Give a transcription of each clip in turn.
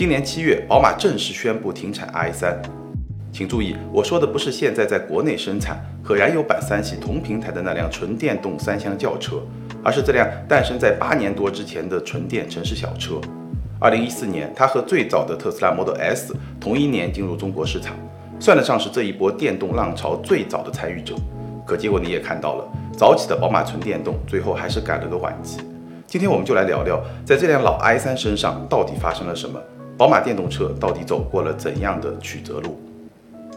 今年七月，宝马正式宣布停产 i3。请注意，我说的不是现在在国内生产和燃油版三系同平台的那辆纯电动三厢轿车，而是这辆诞生在八年多之前的纯电城市小车。二零一四年，它和最早的特斯拉 Model S 同一年进入中国市场，算得上是这一波电动浪潮最早的参与者。可结果你也看到了，早起的宝马纯电动最后还是赶了个晚集。今天我们就来聊聊，在这辆老 i3 身上到底发生了什么，宝马电动车到底走过了怎样的曲折路。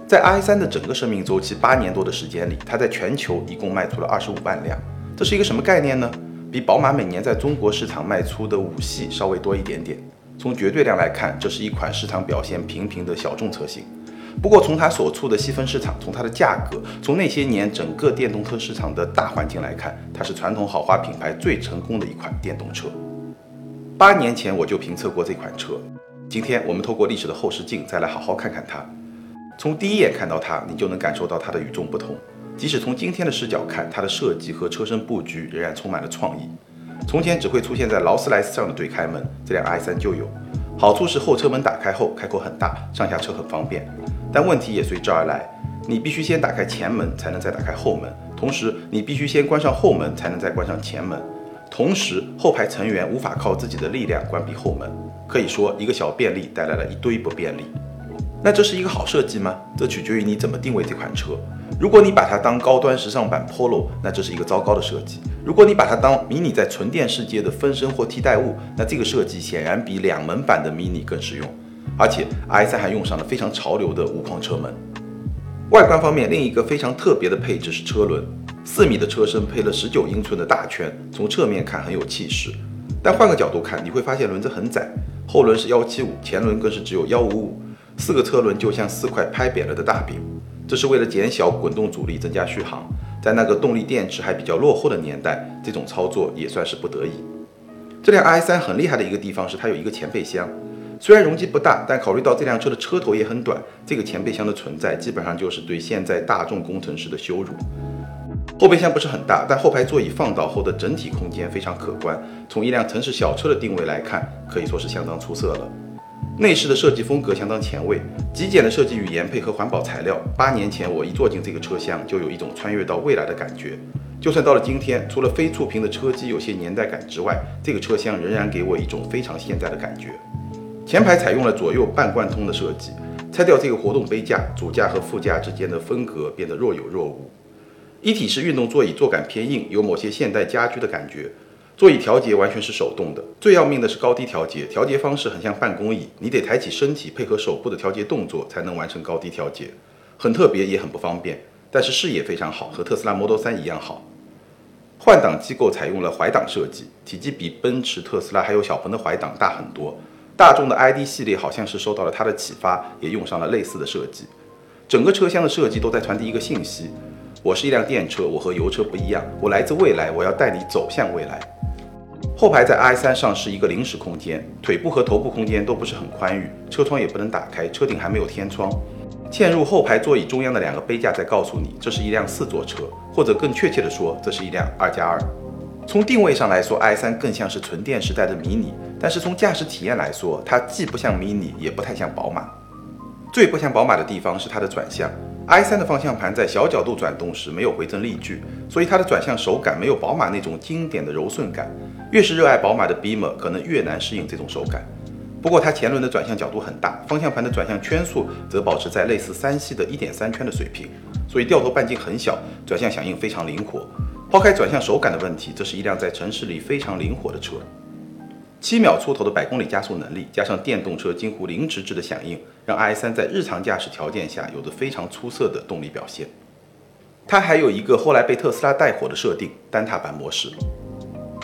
在 i3 的整个生命周期八年多的时间里，它在全球一共卖出了二十五万辆，这是一个什么概念呢？比宝马每年在中国市场卖出的五系稍微多一点点。从绝对量来看，这是一款市场表现平平的小众车型。不过，从它所处的细分市场，从它的价格，从那些年整个电动车市场的大环境来看，它是传统豪华品牌最成功的一款电动车。八年前我就评测过这款车，今天我们透过历史的后视镜再来好好看看它。从第一眼看到它，你就能感受到它的与众不同。即使从今天的视角看，它的设计和车身布局仍然充满了创意。从前只会出现在劳斯莱斯上的对开门，这辆 i3 就有。好处是后车门打开后开口很大，上下车很方便。但问题也随之而来，你必须先打开前门，才能再打开后门；同时，你必须先关上后门，才能再关上前门；同时，后排成员无法靠自己的力量关闭后门。可以说，一个小便利带来了一堆不便利。那这是一个好设计吗？这取决于你怎么定位这款车。如果你把它当高端时尚版 Polo，那这是一个糟糕的设计；如果你把它当 Mini 在纯电世界的分身或替代物，那这个设计显然比两门版的 Mini 更实用。而且 i3 还用上了非常潮流的无框车门。外观方面，另一个非常特别的配置是车轮，四米的车身配了十九英寸的大圈，从侧面看很有气势。但换个角度看，你会发现轮子很窄，后轮是幺七五，前轮更是只有幺五五。四个车轮就像四块拍扁了的大饼，这是为了减小滚动阻力，增加续航。在那个动力电池还比较落后的年代，这种操作也算是不得已。这辆 i3 很厉害的一个地方是它有一个前备箱，虽然容积不大，但考虑到这辆车的车头也很短，这个前备箱的存在基本上就是对现在大众工程师的羞辱。后备箱不是很大，但后排座椅放倒后的整体空间非常可观。从一辆城市小车的定位来看，可以说是相当出色了。内饰的设计风格相当前卫，极简的设计语言配合环保材料。八年前我一坐进这个车厢，就有一种穿越到未来的感觉。就算到了今天，除了非触屏的车机有些年代感之外，这个车厢仍然给我一种非常现代的感觉。前排采用了左右半贯通的设计，拆掉这个活动杯架，主驾和副驾之间的分隔变得若有若无。一体式运动座椅坐感偏硬，有某些现代家居的感觉。座椅调节完全是手动的，最要命的是高低调节，调节方式很像办公椅，你得抬起身体配合手部的调节动作才能完成高低调节，很特别也很不方便。但是视野非常好，和特斯拉 Model 3一样好。换挡机构采用了怀挡设计，体积比奔驰、特斯拉还有小鹏的怀挡大很多。大众的 ID 系列好像是受到了它的启发，也用上了类似的设计。整个车厢的设计都在传递一个信息：我是一辆电车，我和油车不一样，我来自未来，我要带你走向未来。后排在 i3 上是一个临时空间，腿部和头部空间都不是很宽裕，车窗也不能打开，车顶还没有天窗。嵌入后排座椅中央的两个杯架在告诉你，这是一辆四座车，或者更确切的说，这是一辆二加二。从定位上来说，i3 更像是纯电时代的迷你，但是从驾驶体验来说，它既不像迷你，也不太像宝马。最不像宝马的地方是它的转向。I3 的方向盘在小角度转动时没有回正力矩，所以它的转向手感没有宝马那种经典的柔顺感。越是热爱宝马的 Beamer，可能越难适应这种手感。不过它前轮的转向角度很大，方向盘的转向圈数则保持在类似三系的一点三圈的水平，所以掉头半径很小，转向响应非常灵活。抛开转向手感的问题，这是一辆在城市里非常灵活的车。七秒出头的百公里加速能力，加上电动车近乎零迟滞的响应，让 i 三在日常驾驶条件下有着非常出色的动力表现。它还有一个后来被特斯拉带火的设定——单踏板模式。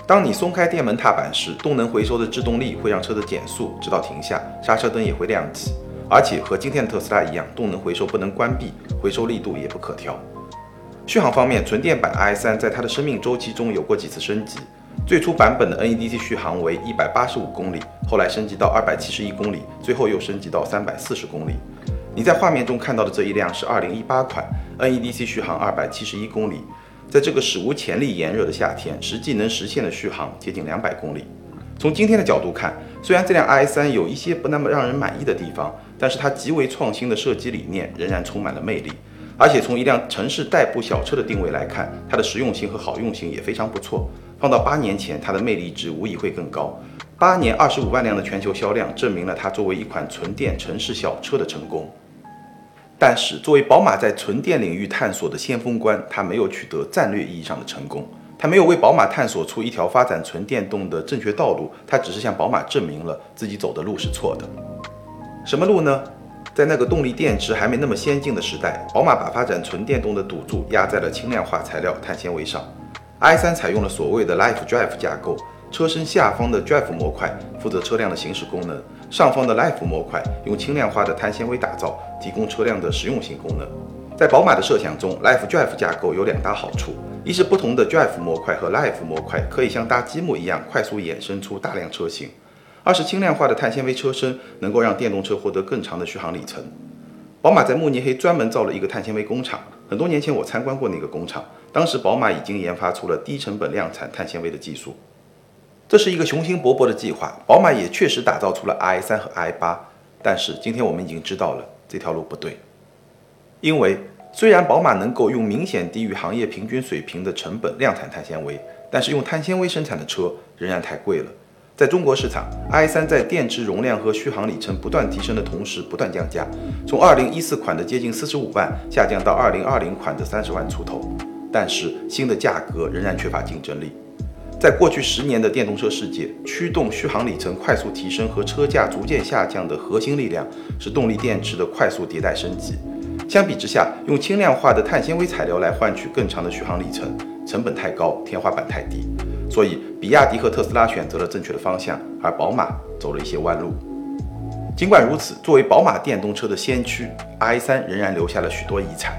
当你松开电门踏板时，动能回收的制动力会让车子减速直到停下，刹车灯也会亮起。而且和今天的特斯拉一样，动能回收不能关闭，回收力度也不可调。续航方面，纯电版 i 三在它的生命周期中有过几次升级。最初版本的 NEDC 续航为一百八十五公里，后来升级到二百七十一公里，最后又升级到三百四十公里。你在画面中看到的这一辆是二零一八款 NEDC 续航二百七十一公里，在这个史无前例炎热的夏天，实际能实现的续航接近两百公里。从今天的角度看，虽然这辆 i3 有一些不那么让人满意的地方，但是它极为创新的设计理念仍然充满了魅力。而且从一辆城市代步小车的定位来看，它的实用性和好用性也非常不错。放到八年前，它的魅力值无疑会更高。八年二十五万辆的全球销量，证明了它作为一款纯电城市小车的成功。但是，作为宝马在纯电领域探索的先锋官，它没有取得战略意义上的成功。它没有为宝马探索出一条发展纯电动的正确道路，它只是向宝马证明了自己走的路是错的。什么路呢？在那个动力电池还没那么先进的时代，宝马把发展纯电动的赌注压在了轻量化材料碳纤维上。i3 采用了所谓的 Life Drive 架构，车身下方的 Drive 模块负责车辆的行驶功能，上方的 Life 模块用轻量化的碳纤维打造，提供车辆的实用性功能。在宝马的设想中，Life Drive 架构有两大好处：一是不同的 Drive 模块和 Life 模块可以像搭积木一样快速衍生出大量车型。二是轻量化的碳纤维车身能够让电动车获得更长的续航里程。宝马在慕尼黑专门造了一个碳纤维工厂，很多年前我参观过那个工厂，当时宝马已经研发出了低成本量产碳纤维的技术。这是一个雄心勃勃的计划，宝马也确实打造出了 i3 和 i8，但是今天我们已经知道了这条路不对，因为虽然宝马能够用明显低于行业平均水平的成本量产碳纤维，但是用碳纤维生产的车仍然太贵了。在中国市场，i 三在电池容量和续航里程不断提升的同时，不断降价，从2014款的接近45万下降到2020款的30万出头。但是新的价格仍然缺乏竞争力。在过去十年的电动车世界，驱动续航里程快速提升和车价逐渐下降的核心力量是动力电池的快速迭代升级。相比之下，用轻量化的碳纤维材料来换取更长的续航里程，成本太高，天花板太低。所以，比亚迪和特斯拉选择了正确的方向，而宝马走了一些弯路。尽管如此，作为宝马电动车的先驱，i3 仍然留下了许多遗产，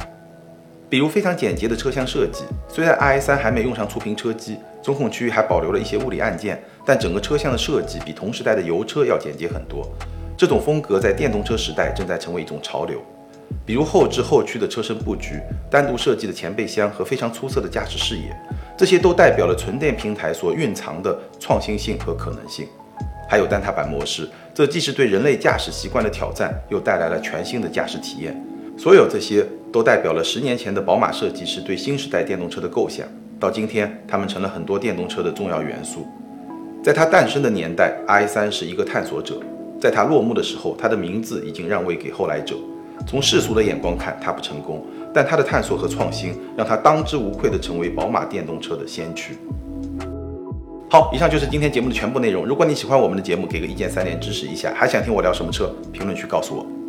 比如非常简洁的车厢设计。虽然 i3 还没用上触屏车机，中控区域还保留了一些物理按键，但整个车厢的设计比同时代的油车要简洁很多。这种风格在电动车时代正在成为一种潮流。比如后置后驱的车身布局、单独设计的前备箱和非常出色的驾驶视野。这些都代表了纯电平台所蕴藏的创新性和可能性，还有单踏板模式，这既是对人类驾驶习惯的挑战，又带来了全新的驾驶体验。所有这些都代表了十年前的宝马设计师对新时代电动车的构想，到今天，他们成了很多电动车的重要元素。在它诞生的年代，i3 是一个探索者；在它落幕的时候，它的名字已经让位给后来者。从世俗的眼光看，它不成功。但他的探索和创新，让他当之无愧地成为宝马电动车的先驱。好，以上就是今天节目的全部内容。如果你喜欢我们的节目，给个一键三连支持一下。还想听我聊什么车？评论区告诉我。